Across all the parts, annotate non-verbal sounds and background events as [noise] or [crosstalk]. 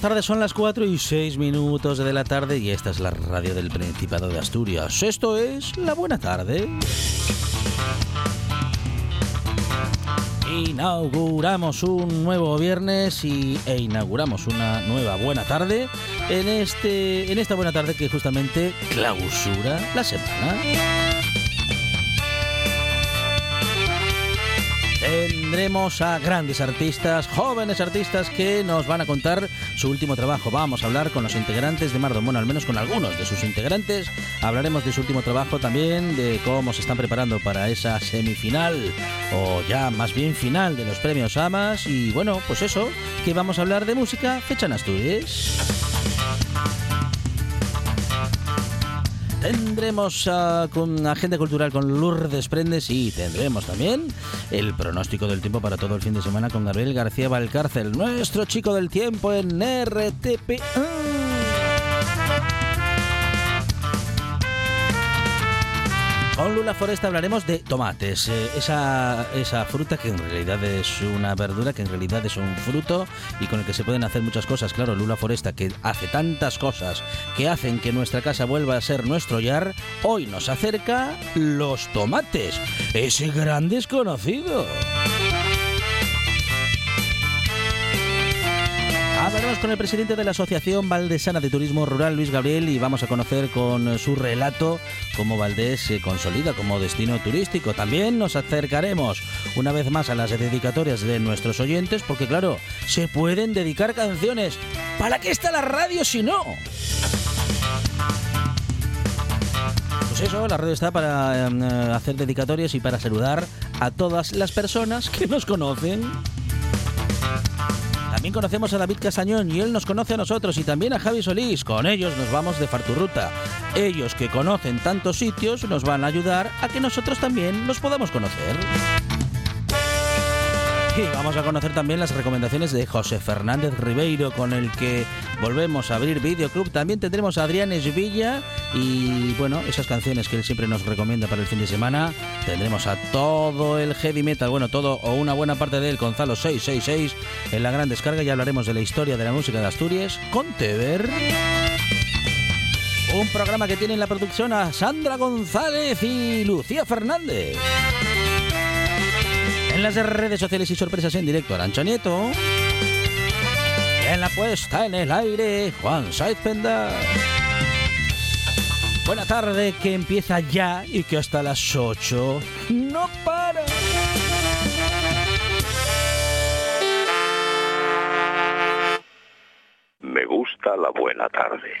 Buenas tardes, son las 4 y 6 minutos de la tarde y esta es la radio del Principado de Asturias. Esto es La Buena Tarde. Inauguramos un nuevo viernes y, e inauguramos una nueva buena tarde en, este, en esta buena tarde que justamente clausura la semana. A grandes artistas, jóvenes artistas que nos van a contar su último trabajo. Vamos a hablar con los integrantes de Mardon, bueno, al menos con algunos de sus integrantes. Hablaremos de su último trabajo también, de cómo se están preparando para esa semifinal o ya más bien final de los premios AMAS. Y bueno, pues eso, que vamos a hablar de música fecha en Asturias. Tendremos uh, con agenda cultural con Lourdes Prendes y tendremos también el pronóstico del tiempo para todo el fin de semana con Gabriel García Valcárcel, nuestro chico del tiempo en RTP. Con Lula Foresta hablaremos de tomates, eh, esa, esa fruta que en realidad es una verdura, que en realidad es un fruto y con el que se pueden hacer muchas cosas. Claro, Lula Foresta, que hace tantas cosas que hacen que nuestra casa vuelva a ser nuestro yar, hoy nos acerca los tomates, ese gran desconocido. Hablaremos con el presidente de la Asociación Valdesana de Turismo Rural, Luis Gabriel, y vamos a conocer con su relato cómo Valdés se consolida como destino turístico. También nos acercaremos una vez más a las dedicatorias de nuestros oyentes, porque claro, se pueden dedicar canciones. ¿Para qué está la radio si no? Pues eso, la radio está para eh, hacer dedicatorias y para saludar a todas las personas que nos conocen. También conocemos a David Casañón y él nos conoce a nosotros y también a Javi Solís. Con ellos nos vamos de Farturruta. Ellos que conocen tantos sitios nos van a ayudar a que nosotros también los podamos conocer. Vamos a conocer también las recomendaciones de José Fernández Ribeiro, con el que volvemos a abrir Videoclub. También tendremos a Adrián Esvilla y, bueno, esas canciones que él siempre nos recomienda para el fin de semana. Tendremos a todo el heavy metal, bueno, todo o una buena parte de él, Gonzalo 666, en la gran descarga. Ya hablaremos de la historia de la música de Asturias con Tever. Un programa que tiene en la producción a Sandra González y Lucía Fernández. En las redes sociales y sorpresas en directo, Arancha Nieto. en la puesta en el aire, Juan Saiz Penda. Buena tarde, que empieza ya y que hasta las 8 no para. Me gusta la buena tarde.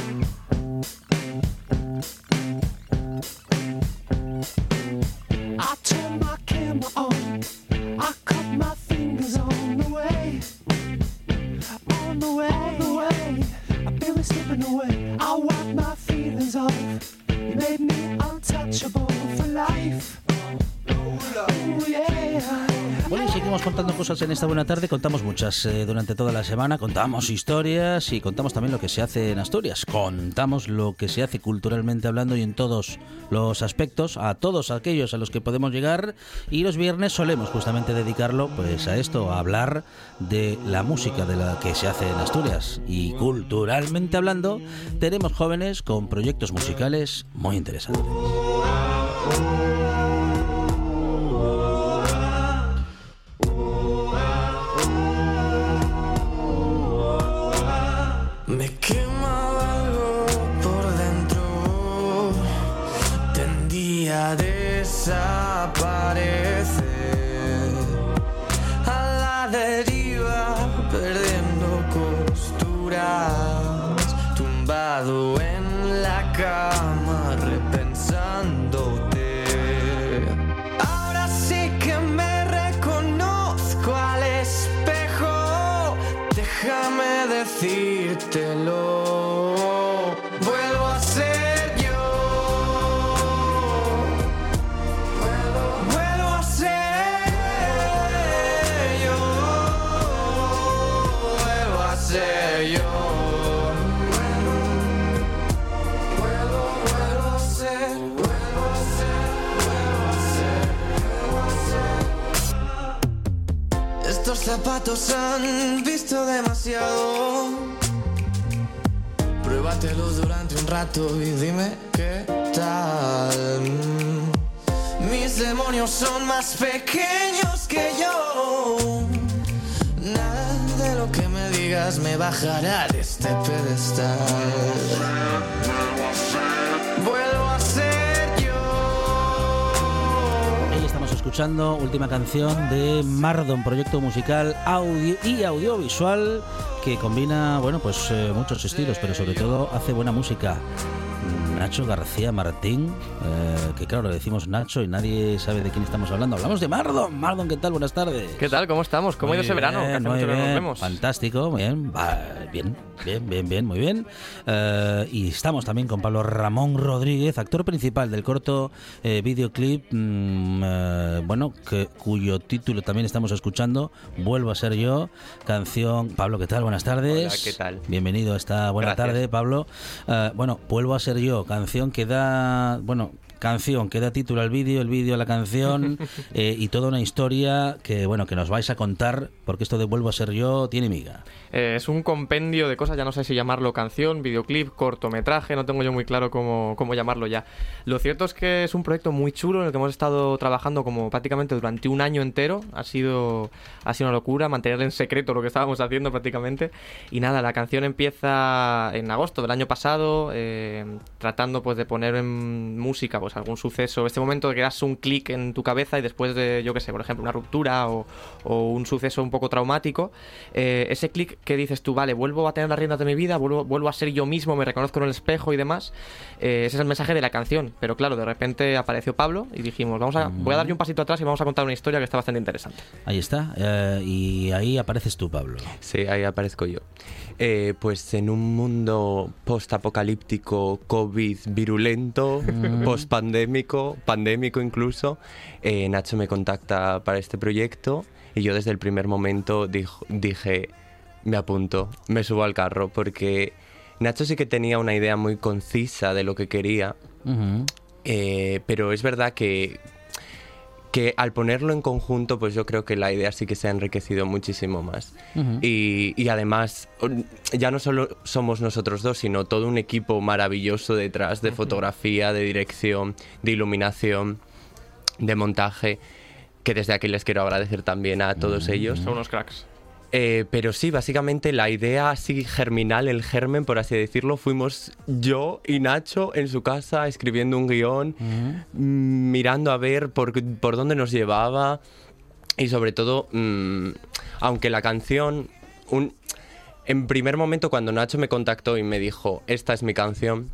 Esta buena tarde. Contamos muchas eh, durante toda la semana. Contamos historias y contamos también lo que se hace en Asturias. Contamos lo que se hace culturalmente hablando y en todos los aspectos, a todos aquellos a los que podemos llegar. Y los viernes solemos justamente dedicarlo pues a esto, a hablar de la música de la que se hace en Asturias. Y culturalmente hablando, tenemos jóvenes con proyectos musicales muy interesantes. En la cama, zapatos han visto demasiado. Pruébatelos durante un rato y dime qué tal. Mis demonios son más pequeños que yo. Nada de lo que me digas me bajará de este pedestal. Escuchando última canción de Mardon, proyecto musical audio y audiovisual que combina, bueno, pues eh, muchos estilos, pero sobre todo hace buena música. Nacho García Martín, eh, que claro, le decimos Nacho y nadie sabe de quién estamos hablando. Hablamos de Mardon. Mardon, ¿qué tal? Buenas tardes. ¿Qué tal? ¿Cómo estamos? ¿Cómo ha ido ese verano? Que bien, hace que no nos bien, vemos. Fantástico, bien, va, bien, bien, bien, bien, muy bien. Eh, y estamos también con Pablo Ramón Rodríguez, actor principal del corto eh, videoclip, mm, bueno, que, cuyo título también estamos escuchando, Vuelvo a ser yo, canción. Pablo, ¿qué tal? Buenas tardes. Hola, ¿qué tal? Bienvenido a esta buena Gracias. tarde, Pablo. Bueno, Vuelvo a ser yo, canción que da, bueno, canción que da título al vídeo, el vídeo a la canción [laughs] eh, y toda una historia que bueno que nos vais a contar porque esto de vuelvo a ser yo tiene miga. Eh, es un compendio de cosas, ya no sé si llamarlo canción, videoclip, cortometraje, no tengo yo muy claro cómo, cómo llamarlo ya. Lo cierto es que es un proyecto muy chulo en el que hemos estado trabajando como prácticamente durante un año entero. Ha sido, ha sido una locura mantener en secreto lo que estábamos haciendo prácticamente. Y nada, la canción empieza en agosto del año pasado, eh, tratando pues de poner en música pues algún suceso. Este momento de que das un clic en tu cabeza y después de, yo qué sé, por ejemplo, una ruptura o, o un suceso un poco traumático, eh, ese clic que dices tú, vale, vuelvo a tener las riendas de mi vida, vuelvo, vuelvo a ser yo mismo, me reconozco en el espejo y demás. Eh, ese es el mensaje de la canción. Pero claro, de repente apareció Pablo y dijimos, vamos a, voy a darle un pasito atrás y vamos a contar una historia que está bastante interesante. Ahí está eh, y ahí apareces tú, Pablo. Sí, ahí aparezco yo. Eh, pues en un mundo post-apocalíptico, COVID virulento, post-pandémico, pandémico incluso, eh, Nacho me contacta para este proyecto y yo desde el primer momento dijo- dije, me apunto, me subo al carro, porque Nacho sí que tenía una idea muy concisa de lo que quería, eh, pero es verdad que que al ponerlo en conjunto, pues yo creo que la idea sí que se ha enriquecido muchísimo más. y, y además, ya no solo somos nosotros dos, sino todo un equipo maravilloso detrás de fotografía, de dirección, de iluminación, de montaje, que desde aquí les quiero agradecer también a todos ellos. Son unos cracks. Eh, pero sí, básicamente la idea así germinal, el germen, por así decirlo, fuimos yo y Nacho en su casa escribiendo un guion, mm, mirando a ver por, por dónde nos llevaba y sobre todo, mm, aunque la canción, un, en primer momento cuando Nacho me contactó y me dijo, esta es mi canción,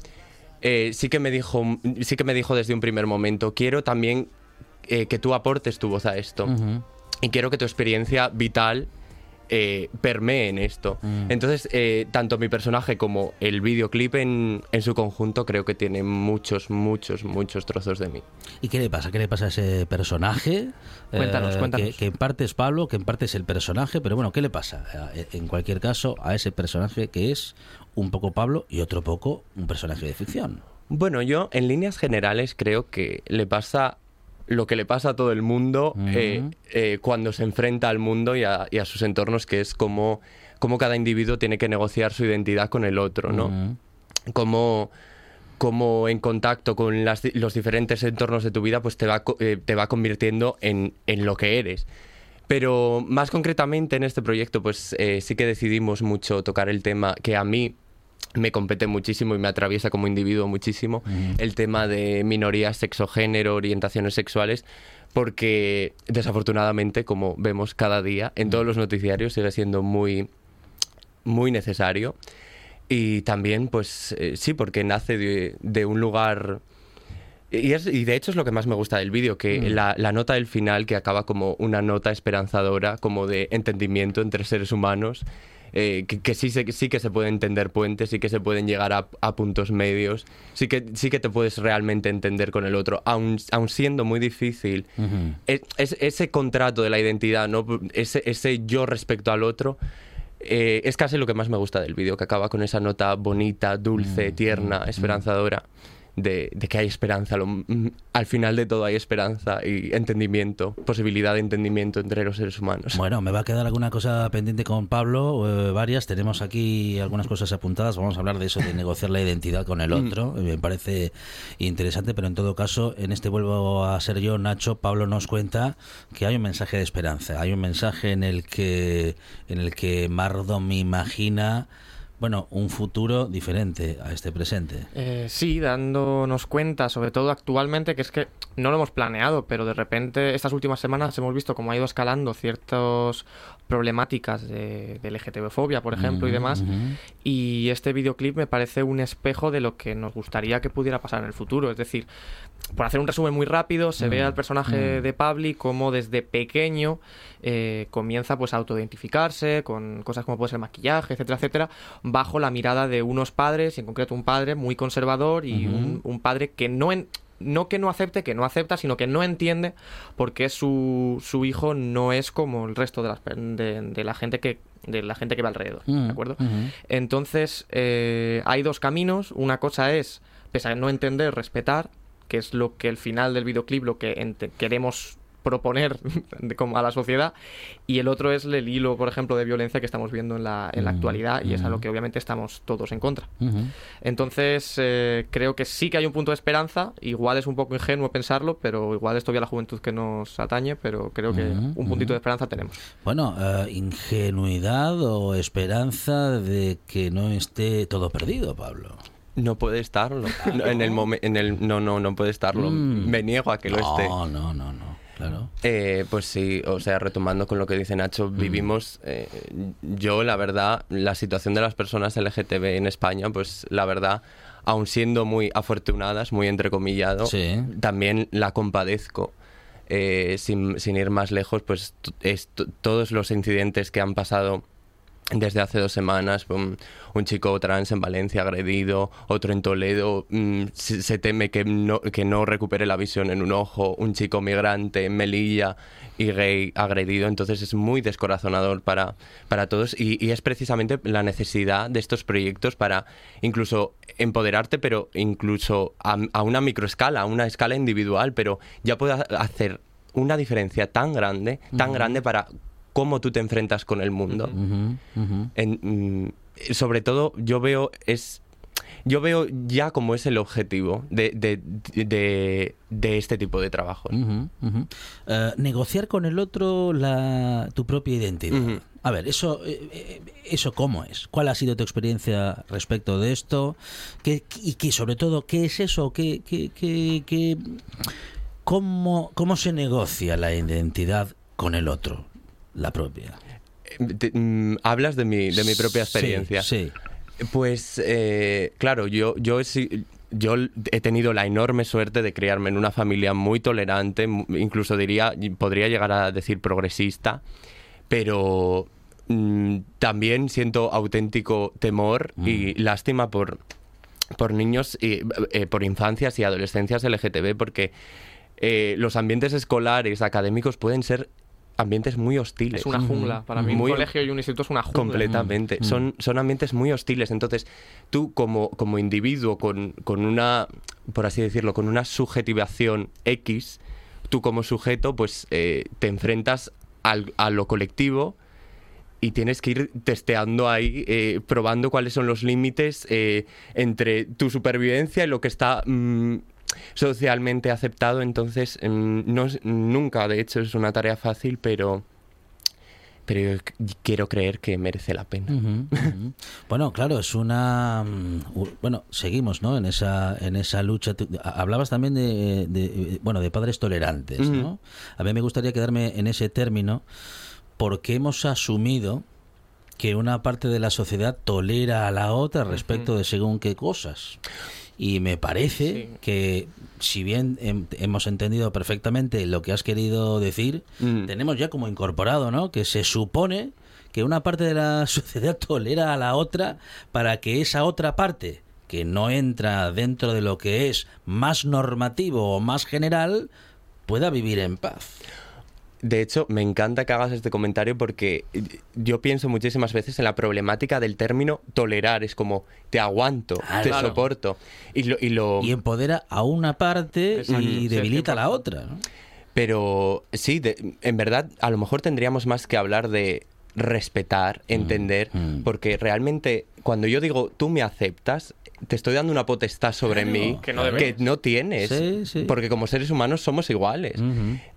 eh, sí, que me dijo, sí que me dijo desde un primer momento, quiero también eh, que tú aportes tu voz a esto y quiero que tu experiencia vital eh, permee en esto. Entonces, eh, tanto mi personaje como el videoclip en, en su conjunto creo que tiene muchos, muchos, muchos trozos de mí. ¿Y qué le pasa? ¿Qué le pasa a ese personaje? Cuéntanos, Eh, cuéntanos. Que, que en parte es Pablo, que en parte es el personaje, pero bueno, ¿qué le pasa? En cualquier caso, a ese personaje que es un poco Pablo y otro poco un personaje de ficción. Bueno, yo en líneas generales creo que le pasa lo que le pasa a todo el mundo eh, eh, cuando se enfrenta al mundo y a, y a sus entornos, que es como, como cada individuo tiene que negociar su identidad con el otro, ¿no? Como, como en contacto con las los diferentes entornos de tu vida, pues te va, eh, te va convirtiendo en, en lo que eres. Pero más concretamente en este proyecto, pues eh, sí que decidimos mucho tocar el tema que a mí me compete muchísimo y me atraviesa como individuo muchísimo, el tema de minorías, sexo, género, orientaciones sexuales, porque desafortunadamente, como vemos cada día en todos los noticiarios, sigue siendo muy, muy necesario. Y también, pues eh, sí, porque nace de, de un lugar... Y, es- y de hecho es lo que más me gusta del vídeo, que la, la nota del final, que acaba como una nota esperanzadora, como de entendimiento entre seres humanos, eh, que, que sí, que se pueden entender puentes, sí que se pueden llegar a, a puntos medios, sí que, sí que te puedes realmente entender con el otro, aun, aun siendo muy difícil. Es- es- ese contrato de la identidad, ¿no? ese, ese yo respecto al otro, eh, es casi lo que más me gusta del vídeo, que acaba con esa nota bonita, dulce, tierna, esperanzadora, de, de que hay esperanza. lo- mm, al final de todo hay esperanza y entendimiento, posibilidad de entendimiento entre los seres humanos. Bueno, me va a quedar alguna cosa pendiente con Pablo, eh, varias. Tenemos aquí algunas cosas apuntadas. Vamos a hablar de eso, de negociar la identidad con el otro. Eh, Me parece interesante, pero en todo caso, en este vuelvo a ser yo, Nacho. Pablo nos cuenta que hay un mensaje de esperanza. Hay un mensaje en el que, en el que Mardo me imagina. Bueno, un futuro diferente a este presente. Eh, sí, dándonos cuenta, sobre todo actualmente, que es que no lo hemos planeado, pero de repente estas últimas semanas hemos visto cómo ha ido escalando ciertas problemáticas de, de LGTB-fobia, por ejemplo, y demás. Y este videoclip me parece un espejo de lo que nos gustaría que pudiera pasar en el futuro. Es decir, por hacer un resumen muy rápido, se ve al personaje de Pabli como desde pequeño eh, comienza pues a autoidentificarse con cosas como puede ser maquillaje, etcétera, etcétera, bajo la mirada de unos padres, y en concreto un padre muy conservador y un, un padre que no en- no que no acepte, que no acepta, sino que no entiende por qué su, su hijo no es como el resto de, las de, de la gente que de la gente que va alrededor, ¿de acuerdo? Entonces, eh, hay dos caminos. Una cosa es, pese a no entender, respetar, que es lo que el final del videoclip, lo que queremos proponer de- [laughs] como a la sociedad. Y el otro es el hilo, por ejemplo, de violencia que estamos viendo en la, en la actualidad y es a lo que obviamente estamos todos en contra. Entonces, eh, creo que sí que hay un punto de esperanza. Igual es un poco ingenuo pensarlo, pero igual es todavía la juventud que nos atañe, pero creo que un puntito de esperanza tenemos. Bueno, eh, ingenuidad o esperanza de que no esté todo perdido, Pablo. No puede estarlo. No, en el momen- en el no no no puede estarlo. Me niego a que lo esté. No, no, no, no, claro. Eh, pues sí, o sea, retomando con lo que dice Nacho, vivimos, eh, yo la verdad, la situación de las personas LGTB en España, pues la verdad, aun siendo muy afortunadas, muy entrecomillado, Sí. también la compadezco. Eh, sin, sin ir más lejos, pues es todos los incidentes que han pasado desde hace dos semanas, un, un chico trans en Valencia agredido, otro en Toledo, mm, se, se teme que no, que no recupere la visión en un ojo, un chico migrante en Melilla y gay agredido, entonces es muy descorazonador para, para todos y, y es precisamente la necesidad de estos proyectos para incluso empoderarte, pero incluso a, a una microescala, a una escala individual, pero ya puedes hacer una diferencia tan grande, tan grande para cómo tú te enfrentas con el mundo. En- mm, sobre todo, yo veo es yo veo ya como es el objetivo de, de- de- de este tipo de trabajos. Eh, negociar con el otro la, tu propia identidad. A ver, eso, eh, eh, eso cómo es. ¿Cuál ha sido tu experiencia respecto de esto? ¿Qué, y qué, sobre todo, qué es eso? ¿Qué, qué, qué- qué- cómo, ¿Cómo se negocia la identidad con el otro? La propia. Te- mm, hablas de mi, de mi propia experiencia. Sí. Pues eh, claro, yo, yo, he, yo he tenido la enorme suerte de criarme en una familia muy tolerante, incluso diría, podría llegar a decir progresista, pero mm, también siento auténtico temor y lástima por, por niños, y, eh, por infancias y adolescencias LGTB, porque eh, los ambientes escolares, académicos, pueden ser ambientes muy hostiles. Es una jungla. Para mí, Muy- un colegio y un instituto es una jungla. Completamente. Son, son ambientes muy hostiles. Entonces, tú como, como individuo con, con una, por así decirlo, con una subjetivación X, tú como sujeto, pues eh, te enfrentas al- a lo colectivo y tienes que ir testeando ahí, eh, probando cuáles son los límites eh, entre tu supervivencia y lo que está mm, socialmente aceptado. Entonces, mm, no nunca, de hecho, es una tarea fácil, pero, pero yo quiero creer que merece la pena. Bueno, claro, es una mm, bueno, seguimos, ¿no? En esa en esa lucha. Hablabas también de, de, bueno, de padres tolerantes, ¿no? A mí me gustaría quedarme en ese término porque hemos asumido que una parte de la sociedad tolera a la otra respecto de según qué cosas. Y me parece Sí. que, si bien hem- hemos entendido perfectamente lo que has querido decir, Mm. tenemos ya como incorporado, ¿no? Que se supone que una parte de la [laughs] sociedad tolera a la otra para que esa otra parte, que no entra dentro de lo que es más normativo o más general, pueda vivir en paz. De hecho, me encanta que hagas este comentario porque yo pienso muchísimas veces en la problemática del término tolerar. Es como, te aguanto, te Claro. soporto. Y lo, y lo- Y empodera a una parte Exacto. y Sí, debilita a la 100%. otra. ¿no? Pero sí, de- en verdad, a lo mejor tendríamos más que hablar de respetar, entender, mm. porque realmente cuando yo digo tú me aceptas, te estoy dando una potestad sobre Claro, mí Que no tienes, Sí, sí. porque como seres humanos somos iguales.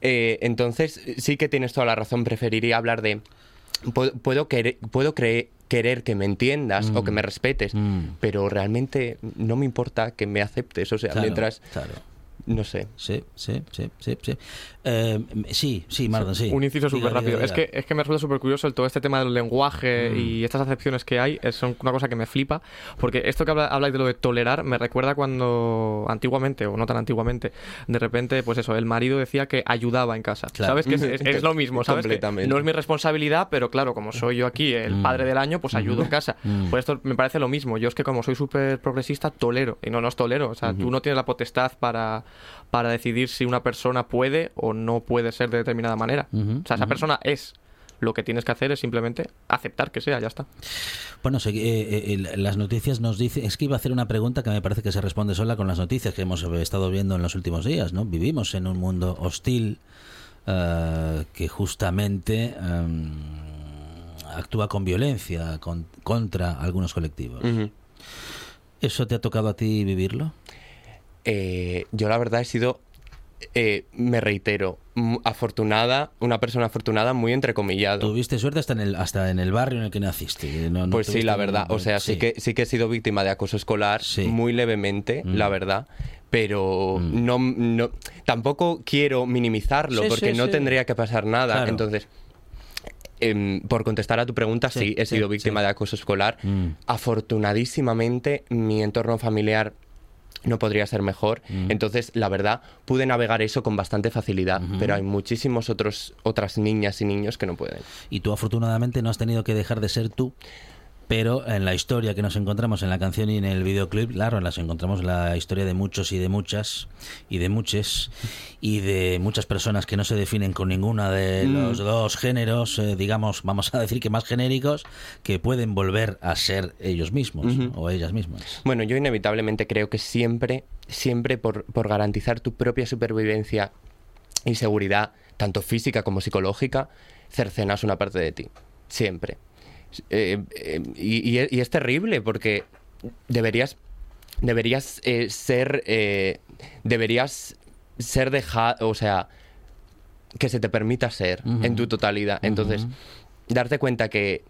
Eh, entonces, sí que tienes toda la razón, preferiría hablar de puedo, puedo, querer, puedo cre- querer que me entiendas o que me respetes, Mm. pero realmente no me importa que me aceptes, o sea, Claro, mientras, claro. No sé. Sí, sí, sí, sí. Sí, Eh, sí, sí sí. Un inciso súper rápido. diga, Es que, es que me resulta súper curioso el, todo este tema del lenguaje y estas acepciones que hay. Es son una cosa que me flipa. Porque esto que habla, habláis de lo de tolerar me recuerda cuando antiguamente, o no tan antiguamente, de repente, pues eso, el marido decía que ayudaba en casa. Claro. ¿Sabes? Que es, es- es lo mismo, ¿sabes? Que no es mi responsabilidad, pero claro, como soy yo aquí el Mm. padre del año, pues ayudo en casa. Mm. Pues esto me parece lo mismo. Yo es que como soy súper progresista, tolero. Y no, no os tolero. O sea, tú no tienes la potestad para, para decidir si una persona puede o no puede ser de determinada manera. O sea, esa persona es. Lo que tienes que hacer es simplemente aceptar que sea, ya está. Bueno, eh, eh, las noticias nos dicen. Es que iba a hacer una pregunta que me parece que se responde sola con las noticias que hemos estado viendo en los últimos días, ¿no? Vivimos en un mundo hostil eh, que justamente em, actúa con violencia con- contra algunos colectivos. ¿Eso te ha tocado a ti vivirlo? Eh, yo la verdad he sido, eh, me reitero, mm, afortunada, una persona afortunada muy entrecomillado. Tuviste suerte hasta en el, hasta en el barrio en el que naciste. no- no Pues sí, la ningún- verdad. O sea, sí, que sí que he sido víctima de acoso escolar Sí. muy levemente, Mm. la verdad. Pero Mm. no, no, tampoco quiero minimizarlo Sí, porque no tendría que pasar nada. Claro. Entonces, em, por contestar a tu pregunta, Sí, he sido víctima de acoso escolar. Mm. Afortunadísimamente, mi entorno familiar no podría ser mejor. Mm. Entonces, la verdad, pude navegar eso con bastante facilidad. Pero hay muchísimos otros otras niñas y niños que no pueden. Y tú afortunadamente no has tenido que dejar de ser tú, pero en la historia que nos encontramos en la canción y en el videoclip, claro, las encontramos la historia de muchos y de muchas y de muchos y de muchas personas que no se definen con ninguna de Mm. los dos géneros, eh, digamos, vamos a decir que más genéricos, que pueden volver a ser ellos mismos o ellas mismas. Bueno, yo inevitablemente creo que siempre, siempre por, por garantizar tu propia supervivencia y seguridad, tanto física como psicológica, cercenas una parte de ti. Siempre. Eh, eh, y, y- y es terrible porque deberías deberías eh, ser deberías ser dejado o sea que se te permita ser en tu totalidad entonces darte cuenta que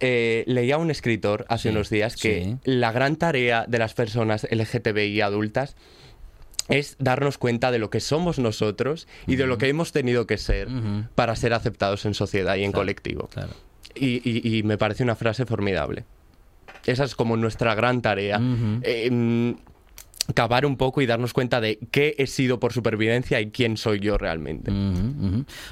eh, leía un escritor hace Sí, unos días que sí. la gran tarea de las personas LGTBI adultas es darnos cuenta de lo que somos nosotros y de lo que hemos tenido que ser para ser aceptados en sociedad y en colectivo. Claro. Y, y- y me parece una frase formidable. Esa es como nuestra gran tarea. Eh, mm, cavar un poco y darnos cuenta de qué he sido por supervivencia y quién soy yo realmente.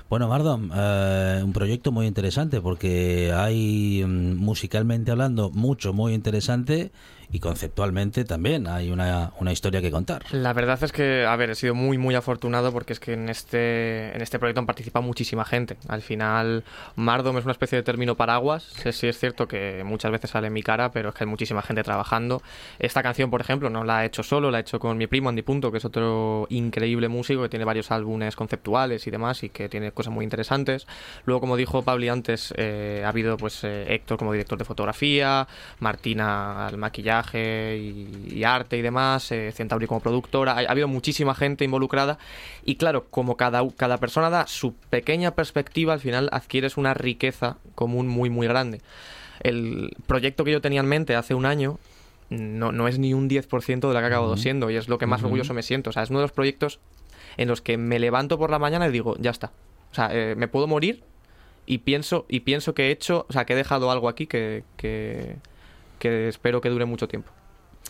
Bueno, Mardon, eh, un proyecto muy interesante porque hay mm, musicalmente hablando mucho muy interesante y conceptualmente también hay una, una historia que contar. La verdad es que, a ver, he sido muy, muy afortunado porque es que en este, en este proyecto han participado muchísima gente. Al final, Mardom es una especie de término paraguas. Sí, sí es cierto que muchas veces sale en mi cara, pero es que hay muchísima gente trabajando. Esta canción, por ejemplo, no la he hecho solo, la he hecho con mi primo Andy Punto, que es otro increíble músico que tiene varios álbumes conceptuales y demás y que tiene cosas muy interesantes. Luego, como dijo Pabli antes, eh, ha habido pues eh, Héctor como director de fotografía, Martina al maquillaje y, y arte y demás, eh, Centauri como productora. Ha, ha habido muchísima gente involucrada y claro, como cada, cada persona da su pequeña perspectiva, al final adquieres una riqueza común muy muy grande. El proyecto que yo tenía en mente hace un año no, no es ni un 10% de lo que ha acabado siendo y es lo que más orgulloso me siento. O sea, es uno de los proyectos en los que me levanto por la mañana y digo, ya está. O sea, eh, me puedo morir y pienso, y pienso que he hecho, o sea, que he dejado algo aquí que, que, que espero que dure mucho tiempo.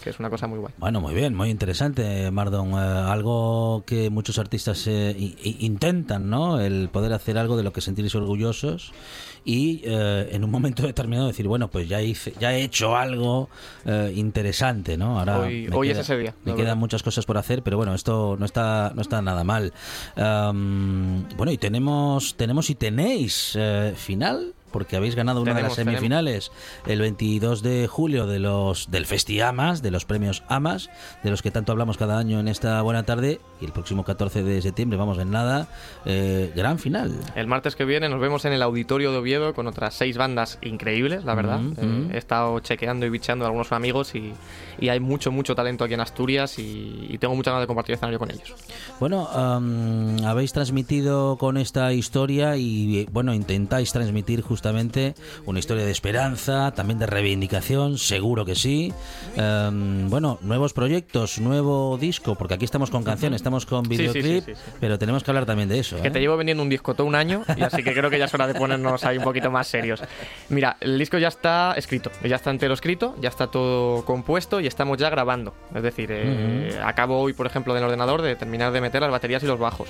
Que es una cosa muy guay. Bueno, muy bien, muy interesante, Mardon. Eh, algo que muchos artistas eh, intentan, ¿no? El poder hacer algo de lo que sentirse orgullosos y eh, en un momento determinado decir, bueno, pues ya hice, ya he hecho algo eh, interesante, ¿no? Ahora Hoy- hoy queda- es ese día, Me quedan verdad. muchas cosas por hacer, pero bueno, esto no está, no está nada mal. Am, bueno, y tenemos, tenemos y tenéis eh, final. Porque habéis ganado una de las Tenemos, tenemos. semifinales el 22 de julio de los del Festi Amas, de los premios Amas, de los que tanto hablamos cada año en esta buena tarde. Y el próximo 14 de septiembre, vamos en nada, eh, gran final. El martes que viene nos vemos en el auditorio de Oviedo con otras seis bandas increíbles, la verdad. Ujú, Eh, ujú. he estado chequeando y bicheando a algunos amigos y, y hay mucho, mucho talento aquí en Asturias y, y tengo muchas ganas de compartir escenario con ellos. Bueno, am, habéis transmitido con esta historia y eh, bueno, intentáis transmitir justamente una historia de esperanza, también de reivindicación, seguro que sí. Am, bueno, nuevos proyectos, nuevo disco, porque aquí estamos con canciones, estamos con Sí, sí, sí, videoclip, sí, pero tenemos que hablar también de eso. Que ¿eh? te llevo vendiendo un disco todo un año y así que creo que ya es hora de ponernos ahí un poquito más serios. Mira, el disco ya está escrito, ya está entero escrito, ya está todo compuesto y estamos ya grabando. Es decir, eh, acabo hoy, por ejemplo, en el ordenador de terminar de meter las baterías y los bajos.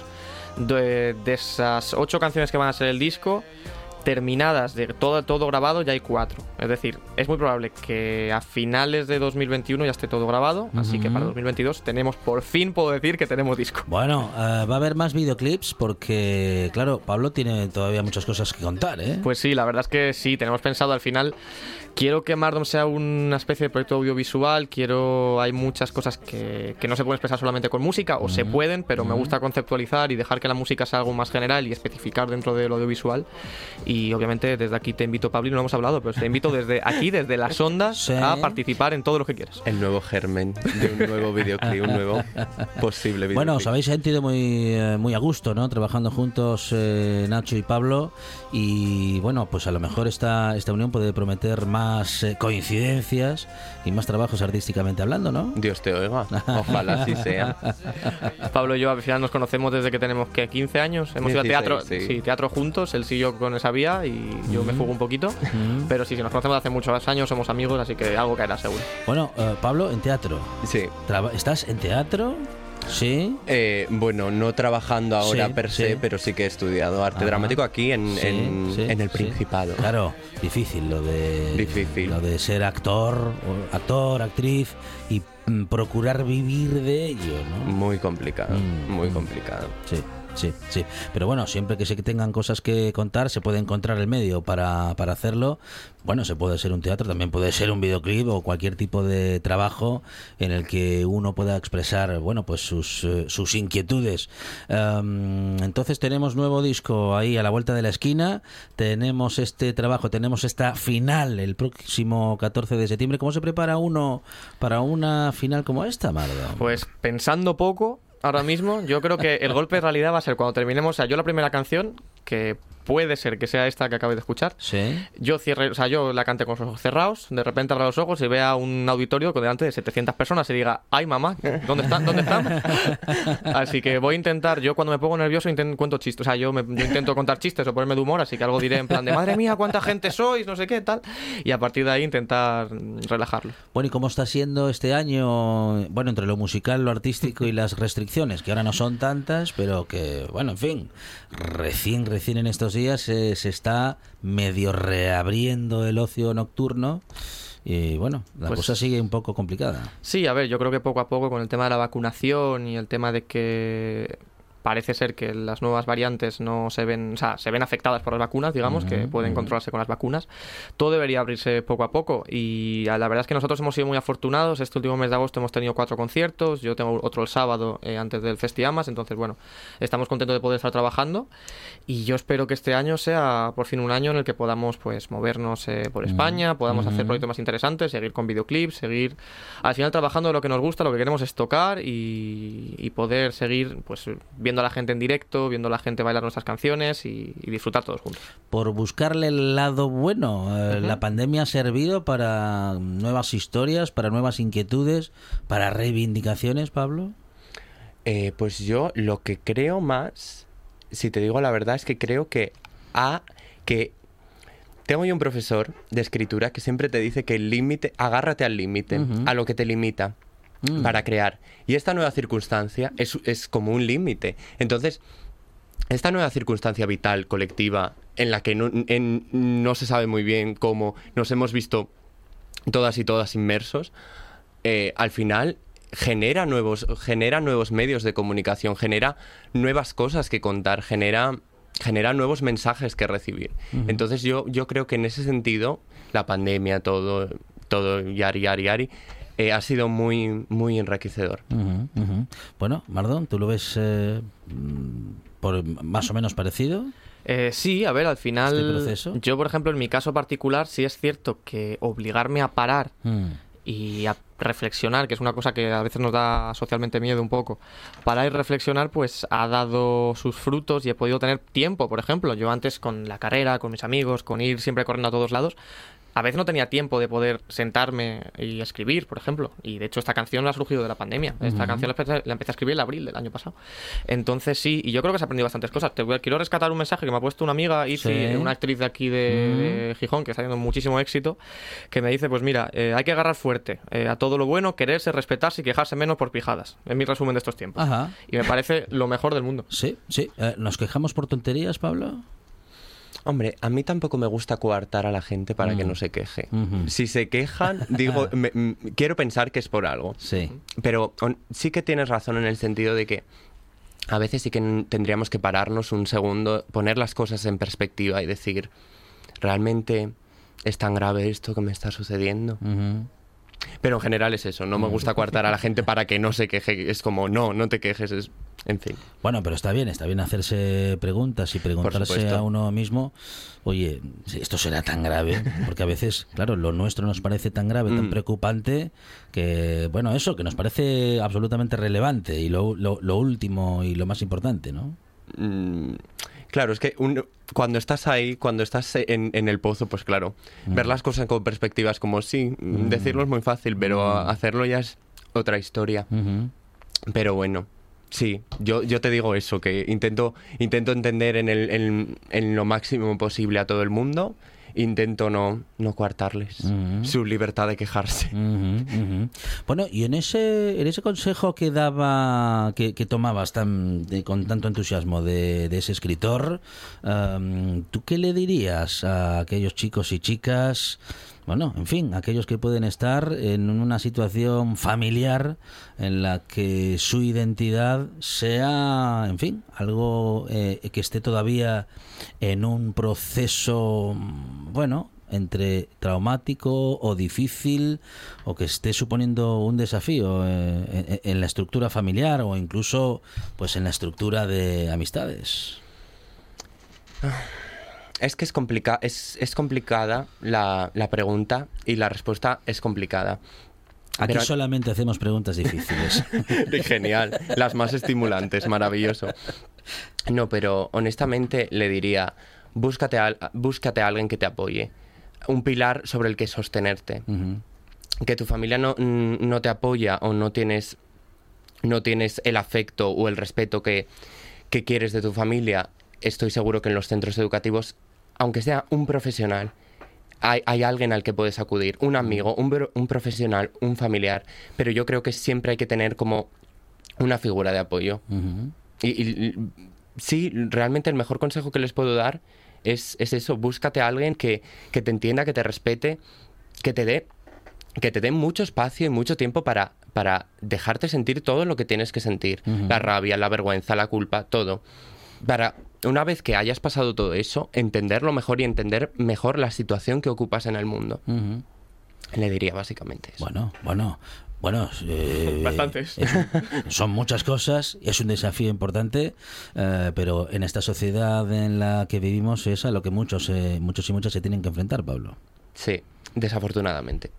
De, de esas ocho canciones que van a ser el disco, terminadas de todo, todo grabado, ya hay cuatro. Es decir, es muy probable que a finales de 2021 ya esté todo grabado, así que para 2022 tenemos, por fin puedo decir que tenemos disco. Bueno, eh, va a haber más videoclips porque, claro, Pablo tiene todavía muchas cosas que contar, ¿eh? Pues sí, la verdad es que sí, tenemos pensado al final. Quiero que Mardom sea una especie de proyecto audiovisual. Quiero. Hay muchas cosas que, que no se pueden expresar solamente con música, o se pueden, pero me gusta conceptualizar y dejar que la música sea algo más general y especificar dentro del audiovisual. Y obviamente desde aquí te invito, Pablo, y no hemos hablado, pero te invito desde aquí, desde las ondas, Sí. a participar en todo lo que quieras. El nuevo germen de un nuevo videoclip, un nuevo [laughs] posible videoclip. Bueno, os habéis sentido muy, eh, muy a gusto, ¿no? Trabajando juntos eh, Nacho y Pablo. Y bueno, pues a lo mejor esta, esta unión puede prometer más eh, coincidencias y más trabajos artísticamente hablando, ¿no? Dios te oiga. Ojalá así sea. [laughs] Pablo y yo al final nos conocemos desde que tenemos que 15 años. Hemos ido a 16, teatro, sí. sí, teatro juntos, él siguió con esa vía y yo me fugo un poquito. Pero sí, sí, nos conocemos hace muchos años, somos amigos, así que algo caerá seguro. Bueno, eh, Pablo, en teatro. Sí. ¿Estás en teatro? Sí. Eh, bueno, no trabajando ahora Sí, per se, sí. pero sí que he estudiado arte Ajá. dramático aquí en, Sí, en, el. Principado. Claro, difícil lo de Difícil. lo de ser actor, actor, actriz y mm, procurar vivir de ello, ¿no? Muy complicado, Mm, muy mm. complicado. Sí. Sí, sí. Pero bueno, siempre que se tengan cosas que contar, se puede encontrar el medio para, para hacerlo. Bueno, se puede ser un teatro, también puede ser un videoclip o cualquier tipo de trabajo en el que uno pueda expresar, bueno, pues sus, eh, sus inquietudes. Em, entonces tenemos nuevo disco ahí a la vuelta de la esquina, tenemos este trabajo, tenemos esta final el próximo 14 de septiembre. ¿Cómo se prepara uno para una final como esta, Mardo? Pues pensando poco, ahora mismo, yo creo que el golpe de realidad va a ser cuando terminemos. O sea, yo la primera canción, que puede ser que sea esta que acabé de escuchar, Sí. yo cierre, o sea, yo la cante con los ojos cerrados, de repente abra los ojos y vea un auditorio con delante de 700 personas y diga, ay mamá, ¿dónde están? ¿Dónde están? [laughs] así que voy a intentar, yo cuando me pongo nervioso intento, cuento chistes, o sea, yo, me- yo intento contar chistes o ponerme de humor, así que algo diré en plan de, madre mía, cuánta gente sois, no sé qué, tal, y a partir de ahí intentar relajarlo. Bueno, ¿y cómo está siendo este año, bueno, entre lo musical, lo artístico y las restricciones, que ahora no son tantas, pero que, bueno, en fin, recién, recién en estos días eh, se está medio reabriendo el ocio nocturno y, bueno, la Pues- cosa sigue un poco complicada. Sí, a ver, yo creo que poco a poco con el tema de la vacunación y el tema de que parece ser que las nuevas variantes no se ven, o sea, se ven afectadas por las vacunas, digamos, que Ujú, pueden ujú. controlarse con las vacunas. Todo debería abrirse poco a poco y la verdad es que nosotros hemos sido muy afortunados. Este último mes de agosto hemos tenido cuatro conciertos, yo tengo otro el sábado eh, antes del Festiamas, entonces bueno, estamos contentos de poder estar trabajando y yo espero que este año sea por fin un año en el que podamos pues movernos eh, por España, podamos hacer Ujú. proyectos más interesantes, seguir con videoclips, seguir al final trabajando de lo que nos gusta, lo que queremos es tocar y, y poder seguir pues viendo a la gente en directo, viendo a la gente bailar nuestras canciones y, y disfrutar todos juntos. Por buscarle el lado bueno, eh, la pandemia ha servido para nuevas historias, para nuevas inquietudes, para reivindicaciones, Pablo. Eh, pues yo lo que creo más, si te digo la verdad, es que creo que a que tengo yo un profesor de escritura que siempre te dice que el límite, agárrate al límite, a lo que te limita Mm. para crear. Y esta nueva circunstancia es, es como un límite. Entonces, esta nueva circunstancia vital, colectiva, en la que no, en- no se sabe muy bien cómo nos hemos visto todas y todas inmersos, eh, al final genera nuevos, genera nuevos medios de comunicación, genera nuevas cosas que contar, genera, genera nuevos mensajes que recibir. Entonces yo, yo creo que en ese sentido, la pandemia, todo, todo yari, yari, yari, eh, ha sido muy, muy enriquecedor. Ujú, ujú. Bueno, Mardón, ¿tú lo ves eh, por más o menos parecido? Eh, sí, a ver, al final, ¿Este proceso? yo por ejemplo en mi caso particular sí es cierto que obligarme a parar Mm. y a reflexionar, que es una cosa que a veces nos da socialmente miedo un poco, parar y reflexionar pues ha dado sus frutos y he podido tener tiempo, por ejemplo, yo antes con la carrera, con mis amigos, con ir siempre corriendo a todos lados, a veces no tenía tiempo de poder sentarme y escribir, por ejemplo. Y de hecho esta canción ha surgido de la pandemia. Esta canción la empecé, la empecé a escribir en abril del año pasado. Entonces sí, y yo creo que se ha aprendido bastantes cosas. Te quiero rescatar un mensaje que me ha puesto una amiga, Izzy, Sí. una actriz de aquí de, de Gijón, que está teniendo muchísimo éxito, que me dice, pues mira, eh, hay que agarrar fuerte eh, a todo lo bueno, quererse, respetarse y quejarse menos por pijadas. Es mi resumen de estos tiempos. Ajá. Y me parece lo mejor del mundo. Sí, sí. Eh, ¿Nos quejamos por tonterías, Pablo? Hombre, a mí tampoco me gusta coartar a la gente para que Mm. no se queje. Si se quejan, digo, [laughs] me- m- quiero pensar que es por algo. Sí. Pero on- sí que tienes razón en el sentido de que a veces sí que tendríamos que pararnos un segundo, poner las cosas en perspectiva y decir, ¿realmente es tan grave esto que me está sucediendo? Pero en general es eso, no me gusta coartar a la gente para que no se queje. Es como, no, no te quejes, es... En fin. Bueno, pero está bien, está bien hacerse preguntas y preguntarse a uno mismo, oye, esto será tan grave, porque a veces, claro, lo nuestro nos parece tan grave, tan Mm. preocupante, que, bueno, eso, que nos parece absolutamente relevante y lo, lo, lo último y lo más importante, ¿no? Mm, claro, es que un- cuando estás ahí, cuando estás en, en el pozo, pues claro, ver las cosas con perspectiva es como, sí, decirlo es muy fácil, pero a- hacerlo ya es otra historia. Pero bueno, sí, yo, yo te digo eso, que intento, intento entender en, el, en, en lo máximo posible a todo el mundo, intento no, no coartarles su libertad de quejarse. Bueno, y en ese, en ese consejo que daba, que, que tomabas tan, de- con tanto entusiasmo de, de ese escritor, ¿tú qué le dirías a aquellos chicos y chicas bueno, en fin, aquellos que pueden estar en una situación familiar en la que su identidad sea, en fin, algo eh, que esté todavía en un proceso, bueno, entre traumático o difícil o que esté suponiendo un desafío eh, en, en la estructura familiar o incluso pues en la estructura de amistades. Es que es, complica es, es complicada la, la pregunta y la respuesta es complicada. Aquí Pero- solamente hacemos preguntas difíciles. [laughs] Genial, las más estimulantes, maravilloso. No, pero honestamente le diría, búscate a, búscate a alguien que te apoye, un pilar sobre el que sostenerte. Que tu familia no, mm, no te apoya o no tienes, no tienes el afecto o el respeto que, que quieres de tu familia, estoy seguro que en los centros educativos, aunque sea un profesional, hay, hay alguien al que puedes acudir, un amigo, un, profesional, un familiar, pero yo creo que siempre hay que tener como una figura de apoyo. Y, y- sí, realmente el mejor consejo que les puedo dar es, es eso, búscate a alguien que, que te entienda, que te respete, que te dé que te dé mucho espacio y mucho tiempo para, para dejarte sentir todo lo que tienes que sentir. La rabia, la vergüenza, la culpa, todo. Para, una vez que hayas pasado todo eso, entenderlo mejor y entender mejor la situación que ocupas en el mundo. Le diría básicamente eso. Bueno, bueno, bueno. eh, Bastantes. es son muchas cosas, es un desafío importante, eh, pero en esta sociedad en la que vivimos es a lo que muchos, eh, muchos y muchas se tienen que enfrentar, Pablo. Sí, desafortunadamente.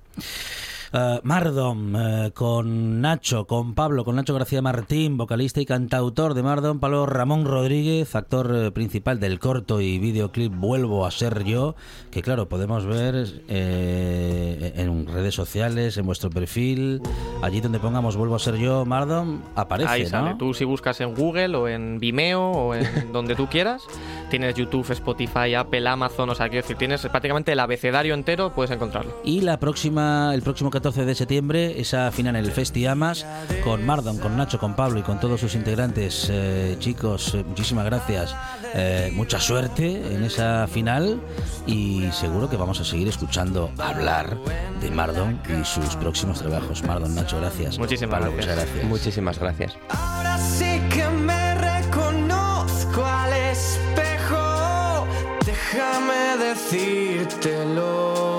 Eh, Mardom, eh, con Nacho, con Pablo, con Nacho García Martín, vocalista y cantautor de Mardom, Pablo Ramón Rodríguez, actor eh, principal del corto y videoclip Vuelvo a ser yo, que claro, podemos ver eh, en redes sociales, en vuestro perfil, allí donde pongamos Vuelvo a ser yo, Mardom, aparece, Ahí sale. ¿no? Tú si buscas en Google o en Vimeo o en [laughs] donde tú quieras, tienes YouTube, Spotify, Apple, Amazon, o sea, quiero decir, tienes prácticamente el abecedario entero, puedes encontrarlo. Y la próxima, el próximo 14 de septiembre, esa final en el Festi Amas, con Mardon, con Nacho, con Pablo y con todos sus integrantes. Eh, chicos, eh, muchísimas gracias. Eh, mucha suerte en esa final y seguro que vamos a seguir escuchando hablar de Mardon y sus próximos trabajos. Mardon, Nacho, gracias. Muchísimas Pablo, gracias. muchas gracias. Muchísimas gracias. Ahora sí que me reconozco al espejo. Déjame decírtelo.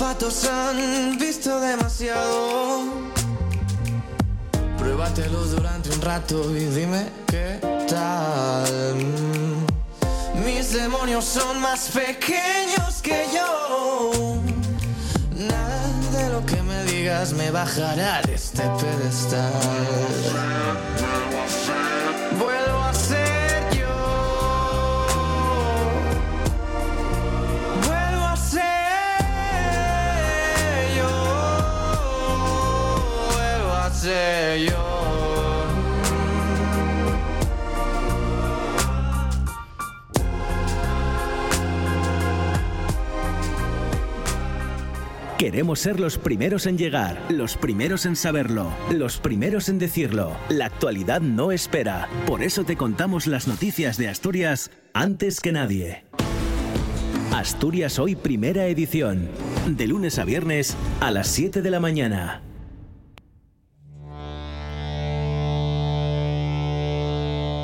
Zapatos han visto demasiado. Pruébatelos durante un rato y dime qué tal. Mis demonios son más pequeños que yo. Nada de lo que me digas me bajará de este pedestal. Queremos ser los primeros en llegar, los primeros en saberlo, los primeros en decirlo. La actualidad no espera. Por eso te contamos las noticias de Asturias antes que nadie. Asturias Hoy Primera Edición. De lunes a viernes a las 7 de la mañana.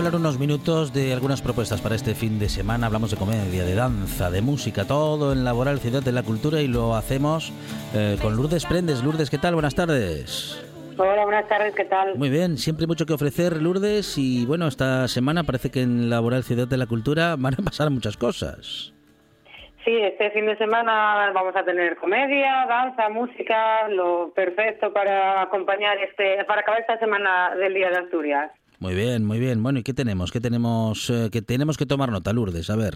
Hablar unos minutos de algunas propuestas para este fin de semana. Hablamos de comedia, de danza, de música, todo en Laboral Ciudad de la Cultura y lo hacemos eh, con Lourdes Prendes. Lourdes, ¿qué tal? Buenas tardes. Hola, buenas tardes, ¿qué tal? Muy bien, siempre mucho que ofrecer, Lourdes, y bueno, esta semana parece que en Laboral Ciudad de la Cultura [laughs] van a pasar muchas cosas. Sí, este fin de semana vamos a tener comedia, danza, música, lo perfecto para acompañar este, para acabar esta semana del Día de Asturias. Muy bien, muy bien. Bueno, ¿y qué tenemos? ¿Qué tenemos eh, que tenemos que tomar nota, Lourdes? A ver.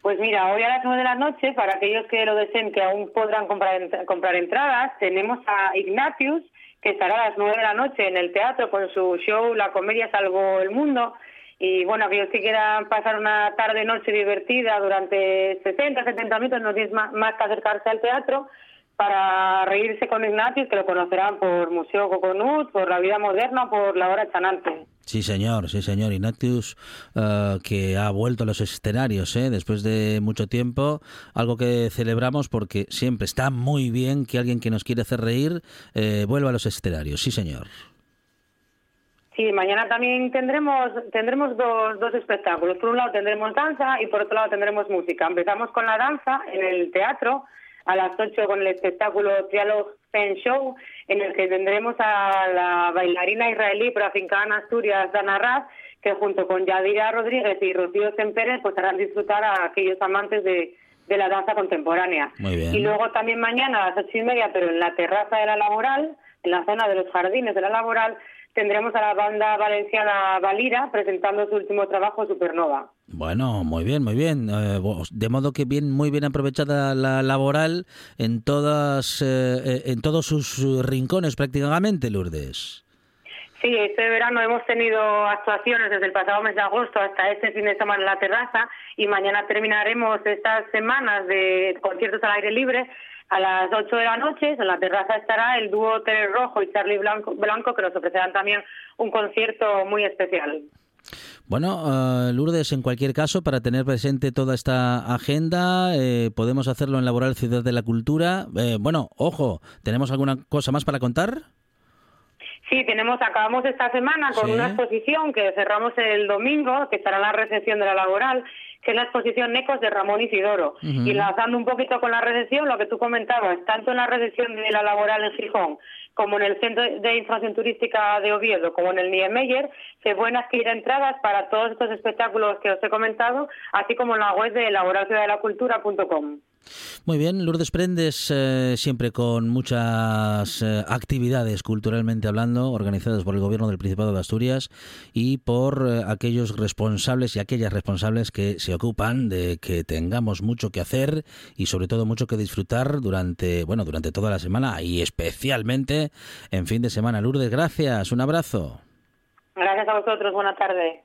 Pues mira, hoy a las nueve de la noche, para aquellos que lo deseen, que aún podrán comprar, comprar entradas, tenemos a Ignatius, que estará a las nueve de la noche en el teatro con su show La comedia salvó el mundo. Y bueno, aquellos que quieran pasar una tarde-noche divertida durante 60, 70 minutos, no tienes más, más que acercarse al teatro para reírse con Ignatius, que lo conocerán por Museo Coconut, por La Vida Moderna, por La Hora Chanante. Sí, señor, sí, señor. Ignatius, eh, que ha vuelto a los escenarios ¿eh? después de mucho tiempo. Algo que celebramos porque siempre está muy bien que alguien que nos quiere hacer reír eh, vuelva a los escenarios. Sí, señor. Sí, mañana también tendremos tendremos dos, dos espectáculos. Por un lado tendremos danza y por otro lado tendremos música. Empezamos con la danza en el teatro a las 8 con el espectáculo Dialog Fen Show, en el que tendremos a la bailarina israelí pero afincada en Asturias, Dana Raz, que junto con Yadira Rodríguez y Rocío Semperes pues harán disfrutar a aquellos amantes de, de la danza contemporánea. Muy bien. Y luego también mañana a las ocho y media, pero en la terraza de la laboral, en la zona de los jardines de la laboral, tendremos a la banda valenciana Valira presentando su último trabajo, Supernova. Bueno, muy bien, muy bien. Eh, de modo que bien, muy bien aprovechada la laboral en todas, eh, eh, en todos sus rincones prácticamente, Lourdes. Sí, este verano hemos tenido actuaciones desde el pasado mes de agosto hasta este fin de semana en la terraza y mañana terminaremos estas semanas de conciertos al aire libre. A las 8 de la noche en la terraza estará el dúo Tere Rojo y Charlie Blanco, Blanco que nos ofrecerán también un concierto muy especial. Bueno, eh, Lourdes, en cualquier caso, para tener presente toda esta agenda, eh, podemos hacerlo en Laboral Ciudad de la Cultura. Eh, bueno, ojo, ¿tenemos alguna cosa más para contar? Sí, tenemos, acabamos esta semana con Sí. una exposición que cerramos el domingo, que estará en la recepción de la laboral, que es la exposición Necos de Ramón Isidoro. Y enlazando un poquito con la recepción, lo que tú comentabas, tanto en la recepción de la laboral en Gijón, como en el Centro de Información Turística de Oviedo, como en el Niemeyer, se pueden adquirir entradas para todos estos espectáculos que os he comentado, así como en la web de laboralciudadelacultura.com. Muy bien, Lourdes Prendes, eh, siempre con muchas eh, actividades culturalmente hablando, organizadas por el Gobierno del Principado de Asturias y por eh, aquellos responsables y aquellas responsables que se ocupan de que tengamos mucho que hacer y sobre todo mucho que disfrutar durante, bueno, durante toda la semana y especialmente en fin de semana. Lourdes, gracias, un abrazo. Gracias a vosotros, buena tarde.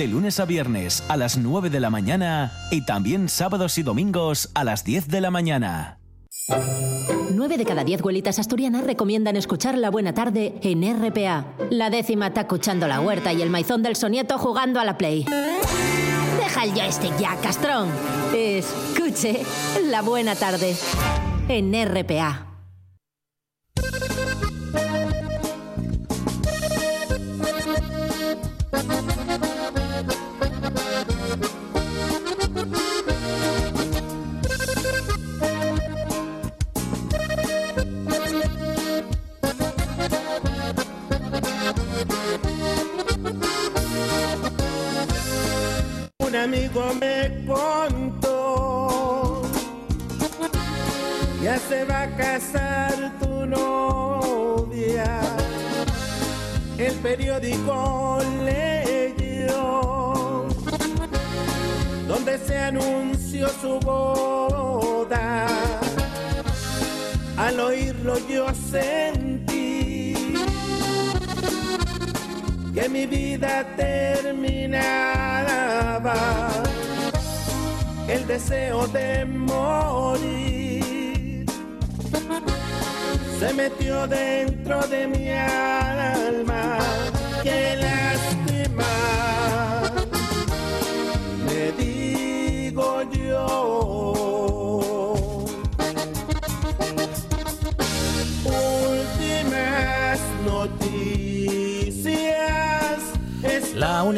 De lunes a viernes a las 9 de la mañana y también sábados y domingos a las 10 de la mañana. Nueve de cada diez abuelitas asturianas recomiendan escuchar La Buena Tarde en RPA. La décima está escuchando la huerta y el maizón del sonieto jugando a la Play. Deja el joystick ya, castrón. Escuche La Buena Tarde en RPA. De morir se metió dentro de mi alma.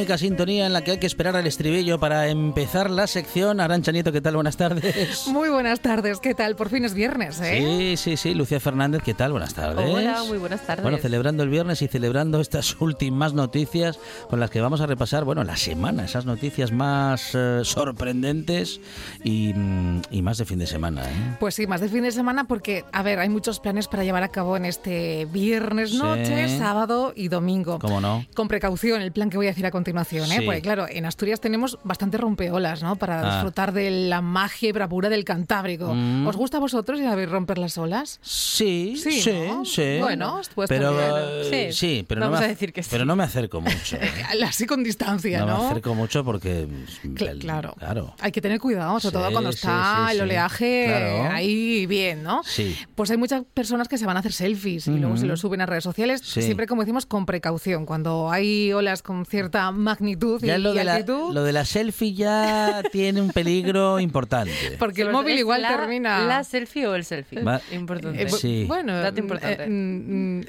Única sintonía en la que hay que esperar al estribillo para empezar la sección. Arancha Nieto, ¿qué tal? Buenas tardes. [laughs] Muy buenas tardes, ¿qué tal? Por fin es viernes, ¿eh? Sí, sí, sí. Lucía Fernández, ¿qué tal? Buenas tardes. Hola, muy buenas tardes. Bueno, celebrando el viernes y celebrando estas [laughs] últimas noticias con las que vamos a repasar, bueno, la semana, esas noticias más eh, sorprendentes y, mm, y más de fin de semana, ¿eh? Pues sí, más de fin de semana porque, a ver, hay muchos planes para llevar a cabo en este viernes Sí. noche, sábado y domingo. ¿Cómo no? Con precaución, el plan que voy a decir a continuación, ¿eh? Sí. Porque claro, en Asturias tenemos bastante rompeolas, ¿no? Para Ah. disfrutar de la magia y bravura del Cantábrico. Mm. ¿Os gusta a vosotros ir a ver romper las olas? Sí, Sí, sí, ¿no? sí. Bueno, pues pero, también. eh, sí, pero, no Vamos me, a decir que sí. pero no me acerco mucho. [laughs] ¿eh? Así con distancia, no, ¿no? me acerco mucho porque... Cl- el- claro. Claro. Hay que tener cuidado, sobre Sí, todo cuando sí, está sí, el sí. oleaje Claro. ahí bien, ¿no? Sí. Pues hay muchas personas que se van a hacer selfies y luego se Ujú. lo suben a redes sociales, Sí. siempre como decimos con precaución. Cuando hay olas con cierta magnitud y, lo y de, la, altitud, lo de la selfie ya [laughs] tiene un peligro importante. porque el móvil ¿es igual la- termina... ¿La selfie o el selfie? Va- Importante. Eh, Sí. Bueno, Dato importante. eh, mm,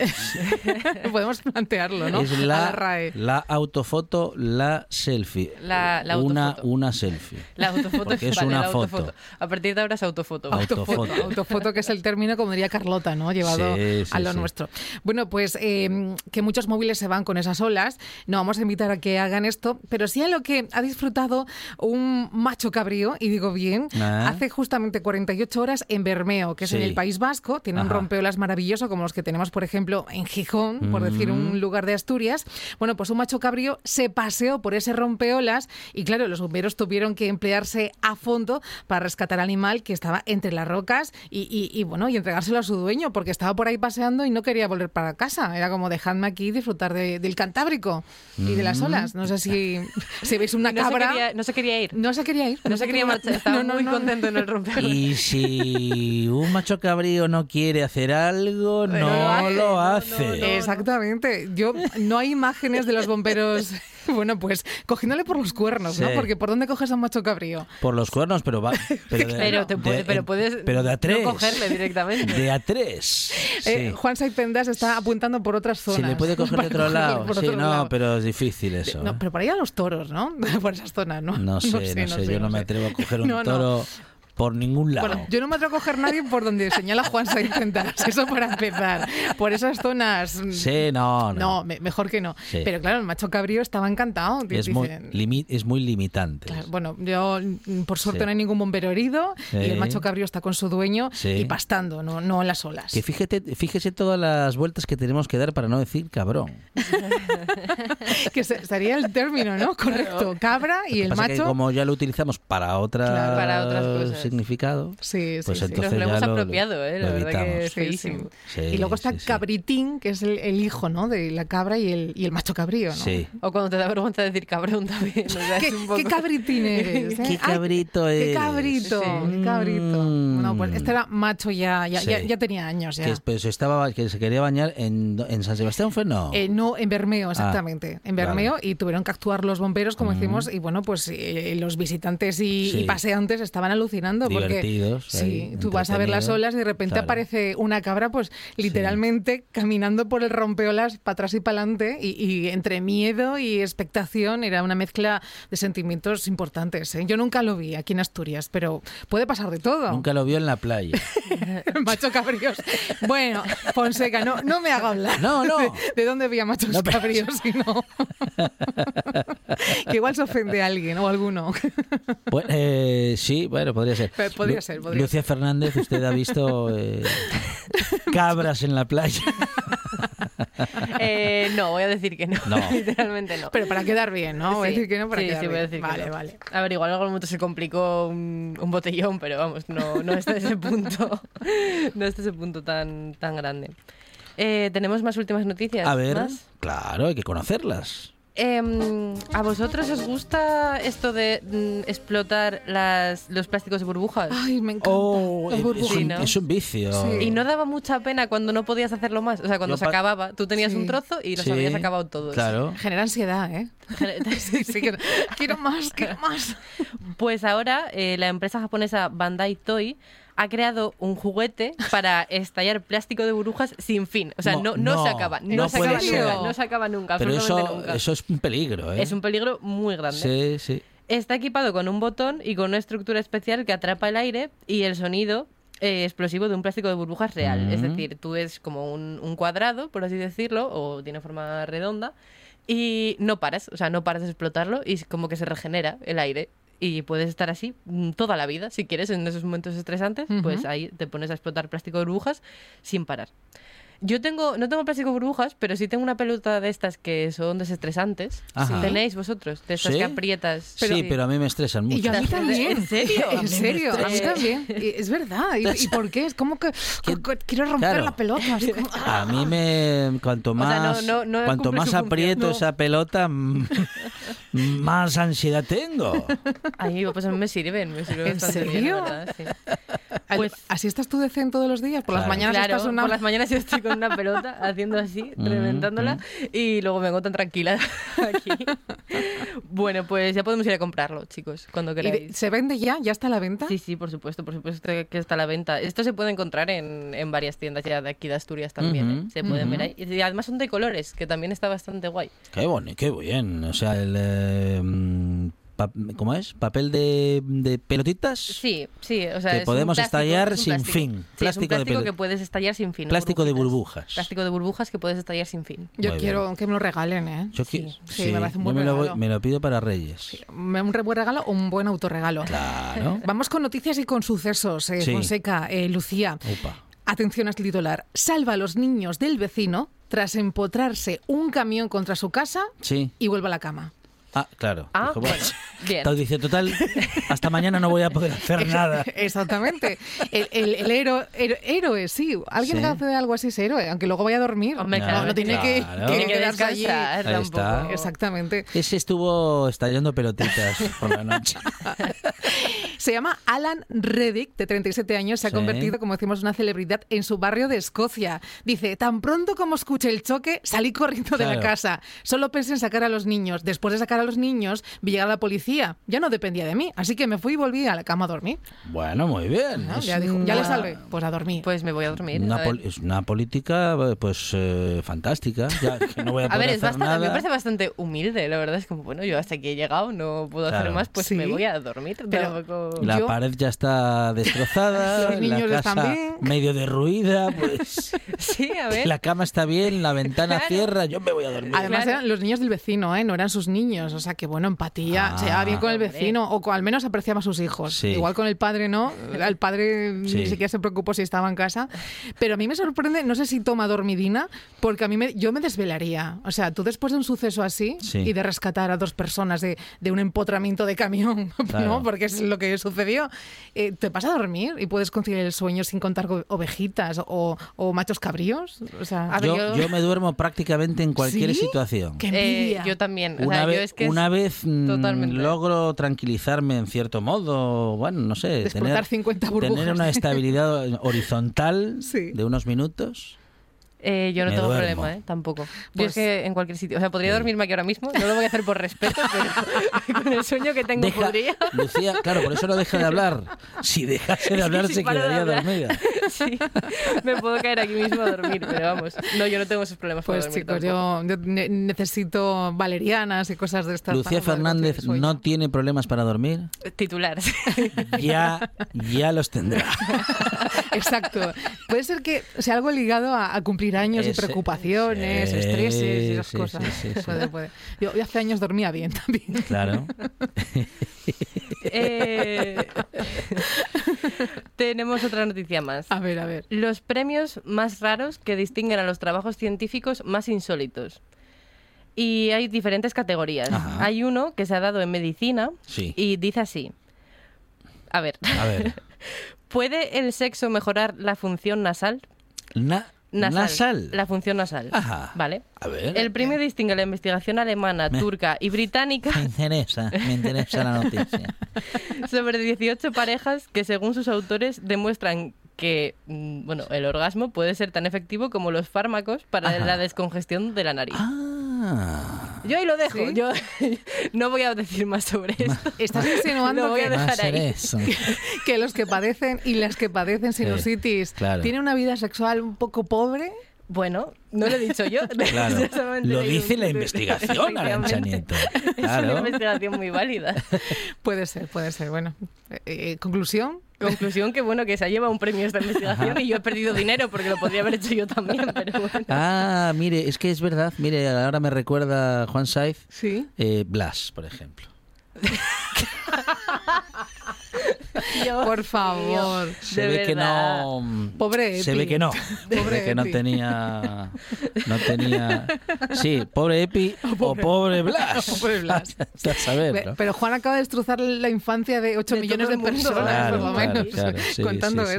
[laughs] podemos plantearlo, ¿no? Es la, RAE. la autofoto, la selfie. La- la una, autofoto. una selfie. La autofoto. Porque es vale, una la foto. autofoto. A partir de ahora es autofoto. Autofoto. Autofoto, autofoto, que es el término, como diría Carlota, ¿no? Llevado Sí, sí, a lo sí. nuestro. Bueno, pues eh, que muchos móviles se van con esas olas. No vamos a invitar a que hagan esto, pero sí a lo que ha disfrutado un macho cabrío, y digo bien, Ah. hace justamente 48 horas en Bermeo, que es en el País Vasco. Tiene un rompeolas maravilloso, como los que tenemos, por ejemplo, en Gijón, por decir un lugar de Asturias. Bueno, pues un macho cabrío se paseó por ese rompeolas y, claro, los bomberos tuvieron que emplearse a fondo para rescatar al animal que estaba entre las rocas y, y- y, bueno, y entregárselo a su dueño, porque estaba por ahí paseando y no quería volver para casa. Era como, dejadme aquí disfrutar de- del Cantábrico y de las olas. No sé si, [laughs] si veis una no se quería- no se quería ir. No se quería ir. No se quería marchar. Estaba No, no, muy no. contento en el romper. Y si un macho cabrío no quiere hacer algo, no lo hace. Exactamente. Yo no hay imágenes de los bomberos, [laughs] bueno, pues cogiéndole por los cuernos, ¿no? Porque ¿por dónde coges a un macho cabrío? Por los cuernos, pero va. [laughs] Pero, de, Pero, te puede- de- pero puedes pero de a tres. no cogerle directamente. De a tres. [laughs] Sí. Eh, Juan Saipendas está apuntando por otras zonas. Si le puede coger de otro lado. por Sí, otro no, lado. pero es difícil eso. No, ¿eh? pero para ir a los toros, ¿no? Por esas zonas, ¿no? No sé, no sé, yo no, me sé. atrevo a coger un No, no. toro por ningún lado. Bueno, yo no me atrevo a coger nadie por donde señala Juan Saipendas. Eso para empezar. Por esas zonas. mm, Sí, no, no. No, me- mejor que no. Sí. Pero claro, el macho cabrío estaba encantado. es, muy Dicen, limi- es muy limitante. Claro, bueno, yo mm, por suerte Sí. no hay ningún bombero herido y el macho cabrío está con su dueño y pastando, no, no en las olas. Que fíjate, fíjese todas las vueltas que tenemos que dar para no decir cabrón. [laughs] que se- sería el término, ¿no? Correcto. Cabra y el Pasa que macho. como ya lo utilizamos para otra Claro. Para otras cosas. Significado, Sí, sí, pues sí. entonces Nos lo hemos lo- apropiado, ¿eh? La lo verdad que es feísimo. Sí, y luego está. Cabritín, que es el, el hijo, ¿no? De la cabra y el, y el macho cabrío, ¿no? Sí. O cuando te da vergüenza decir cabrón también. o sea, [laughs] ¿Qué, es un poco- qué cabritín eres? [laughs] eh? Qué Ay, cabrito Qué eres. cabrito, Sí. qué cabrito. Mm. Bueno, pues este era macho ya, ya, Sí. ya, ya tenía años ya. Que, pues, estaba, que se quería bañar en, en San Sebastián, ¿fue? No. Eh, no, en Bermeo, exactamente. en Bermeo vale. y tuvieron que actuar los bomberos, como decimos, y bueno, pues eh, los visitantes y, Sí. y paseantes estaban alucinando. Divertidos, Porque, sí, tú vas a ver las olas y de repente Claro. aparece una cabra, pues literalmente caminando por el rompeolas para atrás y para adelante, y, y entre miedo y expectación era una mezcla de sentimientos importantes. ¿eh? Yo nunca lo vi aquí en Asturias, pero puede pasar de todo. Nunca lo vio en la playa. [laughs] Macho cabríos. Bueno, Fonseca, no, no me haga hablar. No, no. ¿De, de dónde había machos No, pero- cabríos? Si no? [laughs] que igual se ofende a alguien o alguno. Pues, eh, sí, bueno, podría ser. Podría ser, podría Lucía Fernández, usted ha visto eh, [laughs] cabras en la playa. Eh, no, voy a decir que no. No. [laughs] Literalmente no. Pero para quedar bien, ¿no? Voy a Sí, decir que no para sí, quedar sí, voy a bien. decir que vale, no. vale. A ver, igual en algún momento se complicó un, un botellón, pero vamos, no, no está ese punto, [laughs] no está ese punto tan, tan grande. Eh, ¿Tenemos más últimas noticias? A ver, ¿Más? claro, hay que conocerlas. Em, ¿A vosotros os gusta esto de mm, explotar las, los plásticos de burbujas? Ay, me encanta. Oh, Las es, burbujas. un, ¿no? es un vicio. Y no daba mucha pena cuando no podías hacerlo más. O sea, cuando Yo se pa- acababa, tú tenías Sí. un trozo y los Sí, habías acabado todos. Claro. Genera ansiedad, ¿eh? [laughs] Sí, sí, que- quiero más, quiero más. Pues ahora eh, la empresa japonesa Bandai Toy ha creado un juguete para estallar plástico de burbujas sin fin. O sea, No, no, se acaba. No, no se acaba ser. nunca. No se acaba nunca. Pero absolutamente eso, nunca. eso es un peligro, ¿eh? Es un peligro muy grande. Sí, sí. Está equipado con un botón y con una estructura especial que atrapa el aire y el sonido eh, explosivo de un plástico de burbujas real. Es Mm. decir, tú es como un, un cuadrado, por así decirlo, o tiene forma redonda, y no paras, o sea, no paras de explotarlo y como que se regenera el aire. Y puedes estar así mm, toda la vida, si quieres, en esos momentos estresantes, pues Ujú. ahí te pones a explotar plástico de burbujas sin parar. Yo tengo, no tengo plástico de burbujas, pero sí tengo una pelota de estas que son desestresantes. Ajá. ¿Tenéis vosotros? De estas ¿Sí? que aprietas. sí, pero a mí me estresan mucho. Y yo a mí [laughs] también. ¿En serio? [laughs] En serio, a mí también. Es verdad. ¿Y, y por qué? Es como [laughs] que quiero romper Claro. la pelota. Es como- A mí me cuanto O sea, más no- no- no cuanto más función. aprieto No. esa pelota mm, más ansiedad tengo. Ay, pues a mí me sirven, me sirven ¿En bastante bien, serio? la verdad, sí. Pues, ¿Así estás tú de zen todos los días? Por las Claro. mañanas Claro, estás una... por las mañanas yo estoy con una pelota haciendo así, Mm, reventándola, y luego me vengo tan tranquila [laughs] aquí. bueno, pues ya podemos ir a comprarlo, chicos, cuando ¿Y de- queráis. ¿Se vende ya? ¿Ya está a la venta? Sí, sí, por supuesto, por supuesto que está a la venta. Esto se puede encontrar en, en varias tiendas ya de aquí de Asturias también, ¿eh? Se pueden ver ahí. Y además son de colores, que también está bastante guay. Qué bonito, qué bien. O sea, el eh, pa- ¿cómo es? Papel de, de pelotitas. Sí, sí, o sea, Que es podemos plástico, estallar es sin plástico. fin. Sí, es un Plástico de que puedes estallar sin fin. Plástico de burbujitas. burbujas. Plástico de burbujas que puedes estallar sin fin. Yo Muy quiero que me lo regalen, ¿eh? Yo qui- sí, me parece un buen me lo, voy- regalo. me lo pido para Reyes. Un re- buen regalo o un buen autorregalo. Claro. [laughs] Vamos con noticias y con sucesos. eh, Sí. Fonseca, eh, Lucía. Upa. Atención a este titular. Salva a los niños del vecino tras empotrarse un camión contra su casa Sí. y vuelve a la cama. Ah, claro. Ah, Dijo, bueno, [laughs] bien. Dice, total, hasta mañana no voy a poder hacer [laughs] nada. Exactamente. El, el- el héroe, héroe- héroe, sí. Alguien Sí. que hace algo así es héroe, aunque luego vaya a dormir. Hombre, no, claro, no tiene que, claro. que Tiene que quedarse allí. está. Exactamente. Ese estuvo estallando pelotitas [laughs] por la noche. Se llama Alan Reddick, de 37 años, se ha Sí. convertido, como decimos, en una celebridad en su barrio de Escocia. Dice, tan pronto como escuché el choque, salí corriendo de la casa. Solo pensé en sacar a los niños. Después de sacar a los niños, vi llegar la policía. Ya no dependía de mí, así que me fui y volví a la cama a dormir. Bueno, muy bien. Ya, dijo, ya le salvé, pues a dormir. Pues me voy a dormir. Una a es una política pues eh, fantástica. Ya que no voy a [laughs] A ver, es hacer bastante, me parece bastante humilde, la verdad. Es como, bueno, yo hasta aquí he llegado, no puedo Claro. hacer más, pues Sí. me voy a dormir. Pero- tampoco- La Yo- pared ya está destrozada, [laughs] Los niños la están bien. medio derruida, pues [laughs] Sí, a ver. la cama está bien, la ventana Claro. cierra, yo me voy a dormir. Además Claro. eran los niños del vecino, ¿eh? no eran sus niños. O sea que bueno, empatía. Ah. se llevaba bien con el Hombre. vecino o con- al menos apreciaba a sus hijos. Sí. Igual con el padre no. [laughs] El padre Sí. ni siquiera se preocupó si estaba en casa. Pero a mí me sorprende, no sé si toma dormidina, porque a mí me, yo me desvelaría. O sea, tú después de un suceso así Sí. y de rescatar a dos personas de, de un empotramiento de camión, [laughs] Claro. ¿no? Porque es lo que sucedió, eh, te vas a dormir y puedes conciliar el sueño sin contar co- ovejitas o, o machos cabríos. O sea, yo, yo- yo me duermo prácticamente en cualquier ¿Sí? situación. Qué Eh, envidia. yo también. O Una, sea, vez, yo es que una vez mm, totalmente. logro tranquilizarme en cierto modo, bueno, no sé, tener, 50 burbujas. tener una estabilidad [laughs] horizontal Sí. de unos minutos. Eh, yo no Me tengo duermo. problema, ¿eh? Tampoco. yo Pues- es que en cualquier sitio. O sea, podría Sí. dormirme aquí ahora mismo. No lo voy a hacer por respeto, [laughs] pero con el sueño que tengo Deja- podría. Lucía, claro, por eso no deja de hablar. Si dejase de hablar, Sí, se de quedaría hablar. dormida. [laughs] Sí, me puedo caer aquí mismo a dormir, pero vamos. No, yo no tengo esos problemas Pues chicos, yo, yo ne- necesito valerianas y cosas de estas. Lucía Fernández no tiene problemas para dormir. Titular. Ya, [laughs] ya los tendrá. Exacto. Puede ser que sea algo ligado a, a cumplir años y Ese- preocupaciones, sí, estreses y esas sí, cosas. sí, sí, sí. Puede, puede. Yo, yo hace años dormía bien [laughs] también. Claro. Eh, [laughs] Tenemos otra noticia más. A ver, a ver. Los premios más raros que distinguen a los trabajos científicos más insólitos. Y hay diferentes categorías. Ajá. Hay uno que se ha dado en medicina Sí. y dice así. A ver, A ver. [laughs] ¿puede el sexo mejorar la función nasal? Na- nasal. Nasal. La función nasal. Ajá. ¿Vale? A ver. El premio distingue la investigación alemana, Me- turca y británica [laughs] Me interesa, me interesa la noticia. [laughs] sobre 18 parejas que, según sus autores, demuestran que mm, bueno, el orgasmo puede ser tan efectivo como los fármacos para Ajá. la descongestión de la nariz. Ah, Yo ahí lo dejo. ¿Sí? Yo [laughs] no voy a decir más sobre esto. Estás insinuando voy a que, dejar ahí. eso. [laughs] los que padecen y las que padecen sinusitis claro. tienen una vida sexual un poco pobre. Bueno, no lo he dicho yo. [laughs] Claro. Lo dice un la investigación, Efectivamente. Nieto. Es una investigación muy válida. Puede ser, puede ser. Bueno, eh, eh, conclusión. Conclusión que bueno que se ha llevado un premio esta investigación y yo he perdido dinero porque lo podría haber hecho yo también, pero bueno. Ah, mire, es que es verdad. Mire, ahora me recuerda Juan Saiz, Sí. eh, Blas, por ejemplo. [laughs] [laughs] Dios Por favor. Se de ve que verdad. no. Pobre Se Epi. ve que no. [laughs] Se Pobre ve que no Epi. tenía. No tenía. Sí, pobre Epi [laughs] o pobre Blas. O pobre Blas. Hasta Pe- saberlo. Pero Juan acaba de destrozar la infancia de 8 De millones de personas, Claro, por lo claro, menos, claro, sí, contando sí, sí.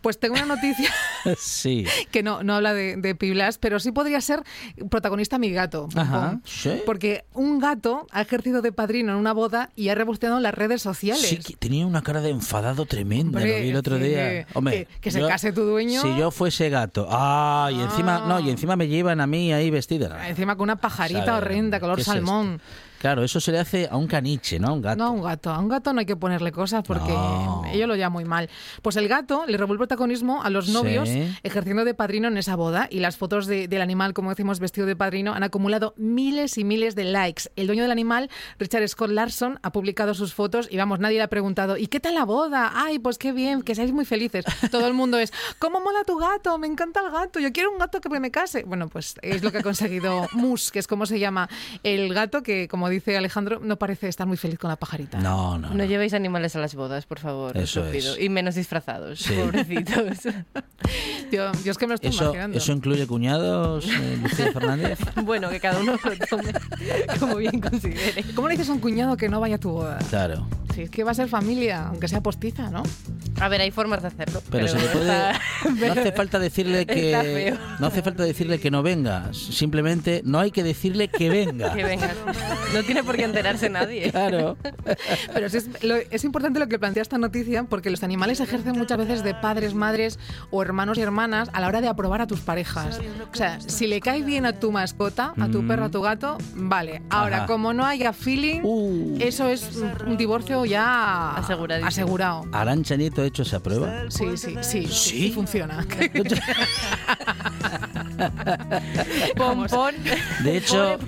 Pues tengo una noticia [laughs] Sí. [laughs] que no, no habla de, de Piblas, pero sí podría ser protagonista mi gato. Ajá. Sí. Porque un gato ha ejercido de padrino en una boda y ha rebusteado en las redes sociales. Sí, que tenía una cara de enfadado tremenda, Hombre, lo vi el otro que- día. Hombre, que- que se case tu dueño. Si yo fuese gato. Ah, y encima, no, y encima me llevan a mí ahí vestida. Encima con una pajarita Sabe, horrenda, color ¿qué es salmón. Claro, eso se le hace a un caniche, ¿no? A un gato. No, a un gato. A un gato no hay que ponerle cosas porque No. ello lo llama muy mal. Pues el gato le robó el protagonismo a los Sí. novios ejerciendo de padrino en esa boda y las fotos de- del animal, como decimos, vestido de padrino, han acumulado miles y miles de likes. El dueño del animal, Richard Scott Larson, ha publicado sus fotos y vamos, nadie le ha preguntado, ¿y qué tal la boda? Ay, pues qué bien, que seáis muy felices. Todo el mundo es, ¿cómo mola tu gato? Me encanta el gato, yo quiero un gato que me case. Bueno, pues es lo que ha conseguido [laughs] Mus, que es como se llama el gato que, como dice Alejandro, no parece estar muy feliz con la pajarita. No, no. No llevéis animales a las bodas, por favor. Eso pido. es. Y menos disfrazados, Sí. pobrecitos. [laughs] Yo, yo es que me lo estoy Eso, imaginando. eso incluye cuñados, eh, Lucía Fernández. [laughs] bueno, que cada uno lo tome [laughs] como bien considere. ¿Cómo le dices a un cuñado que no vaya a tu boda? Claro. Si es que va a ser familia, aunque sea postiza, ¿no? A ver, hay formas de hacerlo. Pero, se le puede. No hace [laughs] falta decirle que. No hace falta decirle que no venga. Simplemente no hay que decirle que venga. Que venga. No tiene por qué enterarse nadie. Claro. [laughs] Pero es, lo- es importante lo que plantea esta noticia porque los animales ejercen muchas veces de padres, madres o hermanos y hermanas a la hora de aprobar a tus parejas. O sea, si le cae bien a tu mascota, a tu Mm. perro, a tu gato, vale. Ahora, Ajá. como no haya feeling, Uh. eso es un- un divorcio ya asegurado. ¿Arancha Nieto ha hecho esa prueba? Sí, sí, sí, sí, ¿Sí? funciona. [laughs] Pompón. De hecho,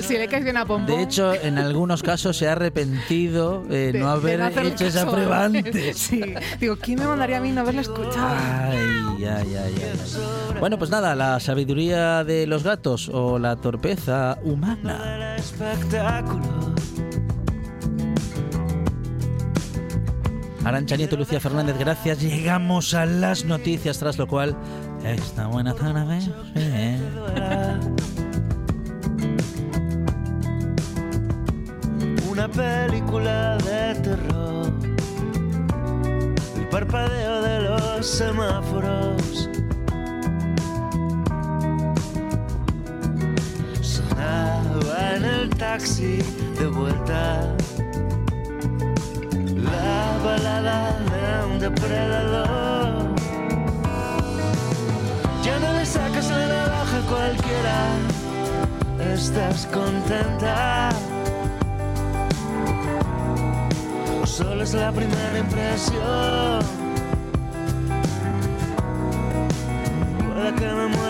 si le caes bien a Pompón. de hecho, en algunos casos se ha arrepentido eh, de- no haber hacerle hecho esa prueba [laughs] antes. Sí. Digo, ¿quién me mandaría a mí no haberla escuchado? Ay, ay, ay, ay, ay. Bueno, pues nada, la sabiduría de los gatos o la torpeza humana. Arancha Nieto Lucía Fernández, gracias. Llegamos a las noticias, tras lo cual, esta buena tarde. eh. Una película de terror. El parpadeo de los semáforos. Sonaba en el taxi de vuelta. La balada de un depredador. Ya no le sacas la navaja a cualquiera. Estás contenta. O solo es la primera impresión. Puede que me mueva.